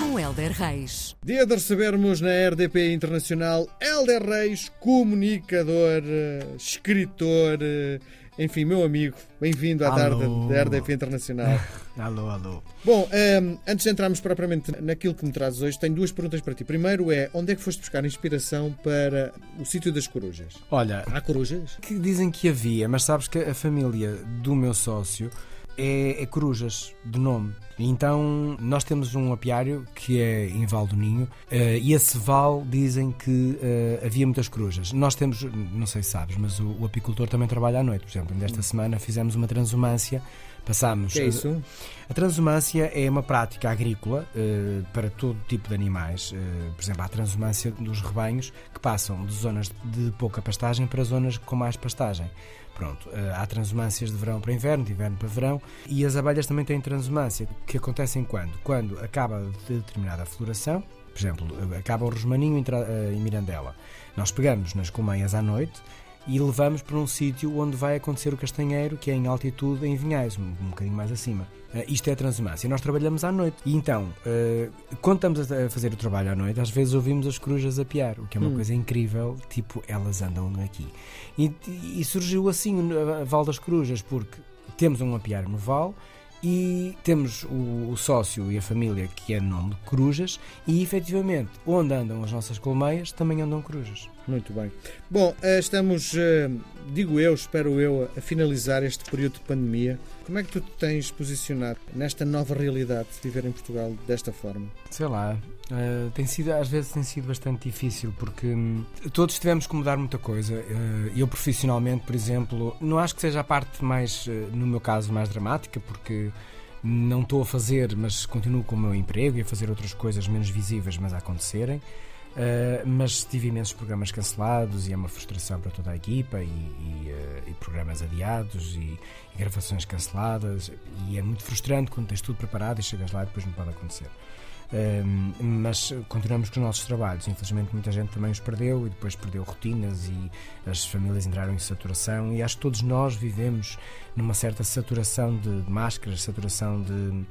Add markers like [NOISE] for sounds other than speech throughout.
Com Helder Reis. Dia de recebermos na RDP Internacional Helder Reis, comunicador, eh, escritor, eh, enfim, meu amigo. Bem-vindo à Alô. tarde da RDP Internacional. [LAUGHS] Alô, alô. Bom, ehm, antes de entrarmos propriamente naquilo que me trazes hoje, tenho duas perguntas para ti. Primeiro é, onde é que foste buscar inspiração para o sítio das corujas? Olha, Há corujas? que dizem que havia, mas sabes que a família do meu sócio é, é Corujas, de nome. Então, nós temos um apiário que é em Val do Ninho eh, e esse val dizem que eh, havia muitas corujas. Nós temos, não sei se sabes, mas o, o apicultor também trabalha à noite. Por exemplo, desta semana fizemos uma transumância, passámos. Que é isso? A transumância é uma prática agrícola eh, para todo tipo de animais. Eh, por exemplo, há a transumância dos rebanhos que passam de zonas de pouca pastagem para zonas com mais pastagem. Pronto, eh, há transumâncias de verão para inverno, de inverno para verão, e as abelhas também têm transumância, que acontecem quando? Quando acaba de determinada floração, por exemplo, acaba o rosmaninho em, eh, em Mirandela. Nós pegamos nas colmeias à noite e levamos para um sítio onde vai acontecer o castanheiro, que é em altitude, em Vinhais, um, um bocadinho mais acima. Eh, isto é a transumância. Nós trabalhamos à noite. E então, eh, quando estamos a fazer o trabalho à noite, às vezes ouvimos as corujas a piar, o que é uma Hum. coisa incrível, tipo, elas andam aqui. E, e surgiu assim a Val das Corujas, porque temos um apiário no Val e temos o, o sócio e a família que é nome de Corujas e efetivamente onde andam as nossas colmeias também andam corujas. Muito bem. Bom, eh, estamos, eh, digo eu, espero eu, a finalizar este período de pandemia. Como é que tu te tens posicionado nesta nova realidade de viver em Portugal desta forma? Sei lá, eh, tem sido, às vezes tem sido bastante difícil porque hum, todos tivemos que mudar muita coisa. Eu profissionalmente, por exemplo, não acho que seja a parte mais, no meu caso, mais dramática, porque não estou a fazer, mas continuo com o meu emprego e a fazer outras coisas menos visíveis, mas a acontecerem. Uh, mas tive imensos programas cancelados e é uma frustração para toda a equipa e, e, uh, e programas adiados e, e gravações canceladas e é muito frustrante quando tens tudo preparado e chegas lá e depois não pode acontecer. Um, mas continuamos com os nossos trabalhos. Infelizmente, muita gente também os perdeu e depois perdeu rotinas e as famílias entraram em saturação. E acho que todos nós vivemos numa certa saturação de, de máscaras, saturação de,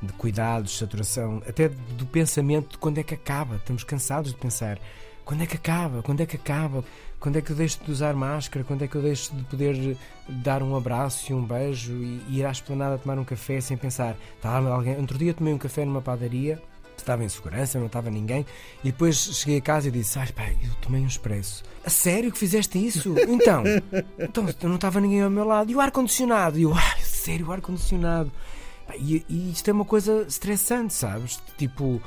de cuidados, saturação até do pensamento de quando é que acaba. Estamos cansados de pensar quando é que acaba, quando é que acaba, quando é que eu deixo de usar máscara, quando é que eu deixo de poder dar um abraço e um beijo e, ir à esplanada tomar um café sem pensar. Estava alguém. Outro dia tomei um café numa padaria estava em segurança, não estava ninguém. E depois cheguei a casa e disse: Ai, pá, eu tomei um expresso. A sério que fizeste isso? [LAUGHS] Então, então não estava ninguém ao meu lado. E o ar-condicionado? E eu, ai, sério, o ar-condicionado. E, e isto é uma coisa estressante, sabes? Tipo,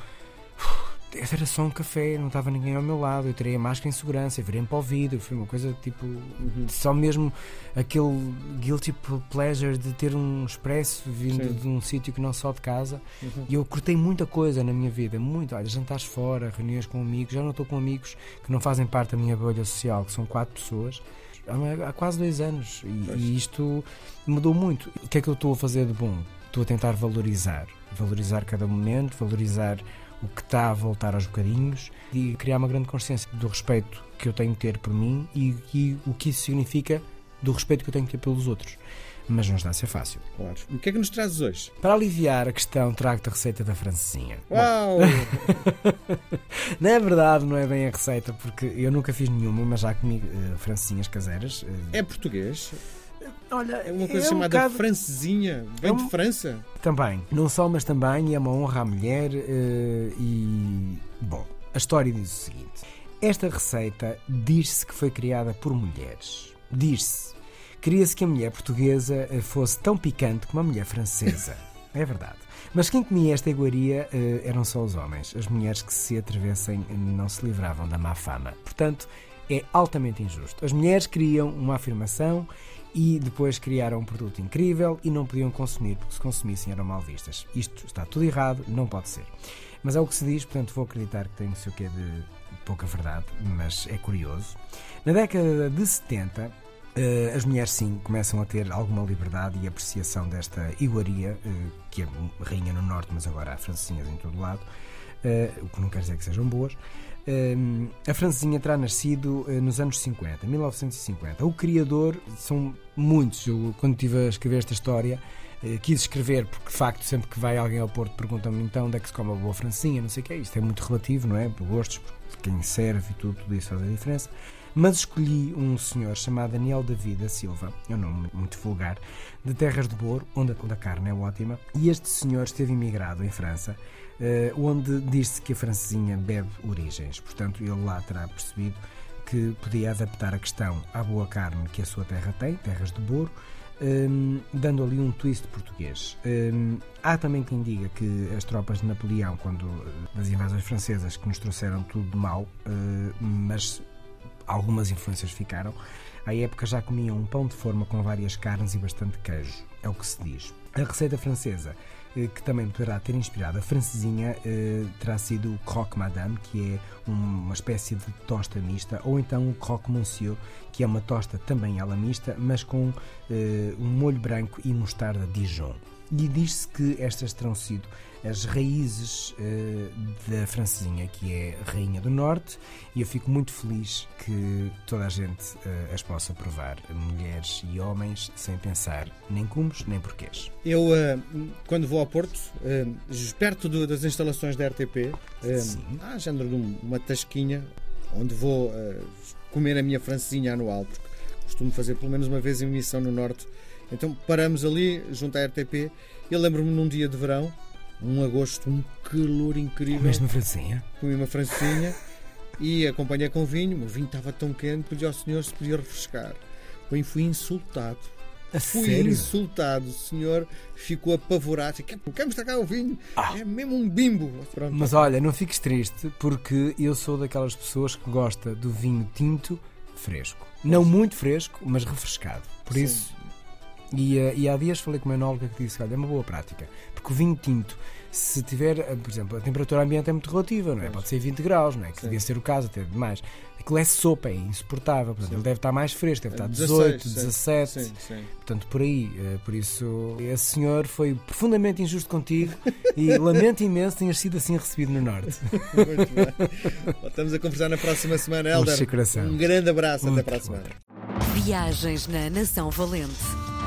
era só um café, não estava ninguém ao meu lado. Eu tirei a máscara em segurança, virei para o vidro. Foi uma coisa tipo, só mesmo aquele guilty pleasure de ter um expresso vindo Sim. de um sítio que não só de casa. Uhum. E eu cortei muita coisa na minha vida, muito. Olha, jantares fora, reuniões com amigos. Já não estou com amigos que não fazem parte da minha bolha social, que são quatro pessoas, há, há quase dois anos. E, e isto mudou muito. O que é que eu estou a fazer de bom? Estou a tentar valorizar. Valorizar cada momento, valorizar o que está a voltar aos bocadinhos e criar uma grande consciência do respeito que eu tenho que ter por mim e, e o que isso significa do respeito que eu tenho que ter pelos outros. Mas não está a ser fácil. Claro. E o que é que nos trazes hoje? Para aliviar a questão, trago-te a receita da francesinha. Uau! [LAUGHS] na verdade, não é bem a receita, porque eu nunca fiz nenhuma, mas já comi eh, francesinhas caseiras. eh, É português? Olha, É uma coisa um chamada bocado- francesinha? Vem É de um- França? Também, não só, mas também é uma honra à mulher eh, e. Bom, a história diz o seguinte: esta receita diz-se que foi criada por mulheres. Diz-se. Queria-se que a mulher portuguesa eh, fosse tão picante como a mulher francesa. [LAUGHS] é verdade. Mas quem comia esta iguaria eh, eram só os homens. As mulheres que se atrevessem não se livravam da má fama. Portanto, é altamente injusto. As mulheres queriam uma afirmação e depois criaram um produto incrível e não podiam consumir, porque se consumissem eram mal vistas. Isto está tudo errado, não pode ser. Mas é o que se diz, portanto vou acreditar que tem o seu quê de pouca verdade, mas é curioso. Na década de 70, eh, as mulheres sim começam a ter alguma liberdade e apreciação desta iguaria, eh, que é rainha no norte, mas agora há francesinhas em todo lado. Uh, o que não quer dizer que sejam boas. Uh, a francesinha terá nascido uh, nos anos 50, 1950. O criador são muitos. Eu, quando estive a escrever esta história, quis escrever, porque de facto, sempre que vai alguém ao Porto, perguntam-me então onde é que se come a boa francinha, não sei o que é. Isto é muito relativo, não é? Por gostos, por quem serve e tudo, tudo isso faz a diferença mas escolhi um senhor chamado Daniel David da Silva, é um nome muito vulgar, de Terras de Boro, onde a carne é ótima, e este senhor esteve imigrado em França, eh, onde diz-se que a francesinha bebe origens, portanto ele lá terá percebido que podia adaptar a questão à boa carne que a sua terra tem, Terras de Boro, um, ehm, dando ali um twist português. Um, ehm, há também quem diga que as tropas de Napoleão, quando das invasões francesas, que nos trouxeram tudo de mal, uh, mas algumas influências ficaram. À época já comiam um pão de forma com várias carnes e bastante queijo, é o que se diz. A receita francesa, eh, que também poderá ter inspirado a francesinha, eh, terá sido o croque madame, que é uma espécie de tosta mista, ou então o croque monsieur, que é uma tosta também ela mista, mas com eh, um molho branco e mostarda Dijon. E diz-se que estas terão sido as raízes uh, da francesinha, que é Rainha do Norte, e eu fico muito feliz que toda a gente uh, as possa provar, mulheres e homens, sem pensar nem cumos nem porquês. Eu, uh, quando vou ao Porto, perto do, das instalações da RTP, há género de uma tasquinha onde vou comer a minha francesinha anual, porque costumo fazer pelo menos uma vez em missão no Norte. Então paramos ali, junto à RTP. Eu lembro-me num dia de verão, um agosto, um calor incrível. Comeste uma francinha? Comi uma francinha [LAUGHS] e acompanhei com vinho. O vinho estava tão quente, pedi ao senhor se podia refrescar. Bem, fui insultado. A fui sério? insultado. O senhor ficou apavorado. Quer, quer mostrar cá o vinho? Ah. É mesmo um bimbo. Pronto. Mas olha, não fiques triste, porque eu sou daquelas pessoas que gosta do vinho tinto fresco. Não muito fresco, mas refrescado. Por Sim. isso, e, eh, e, há dias falei com uma enóloga que disse: Olha, é uma boa prática, porque o vinho tinto, se tiver, eh, por exemplo, a temperatura ambiente é muito relativa, não é? Pode ser 20 graus, não é? Que devia ser o caso, até demais. Aquilo é sopa, é insuportável. Portanto, ele deve estar mais fresco, deve estar 18, 16, 17. Sim, sim. Portanto, por aí. Eh, por isso, esse senhor foi profundamente injusto contigo e [LAUGHS] lamento imenso tenhas sido assim recebido no Norte. [LAUGHS] Muito bem. Voltamos a conversar na próxima semana, Helder. Um grande abraço, até para a semana. Viagens na Nação Valente.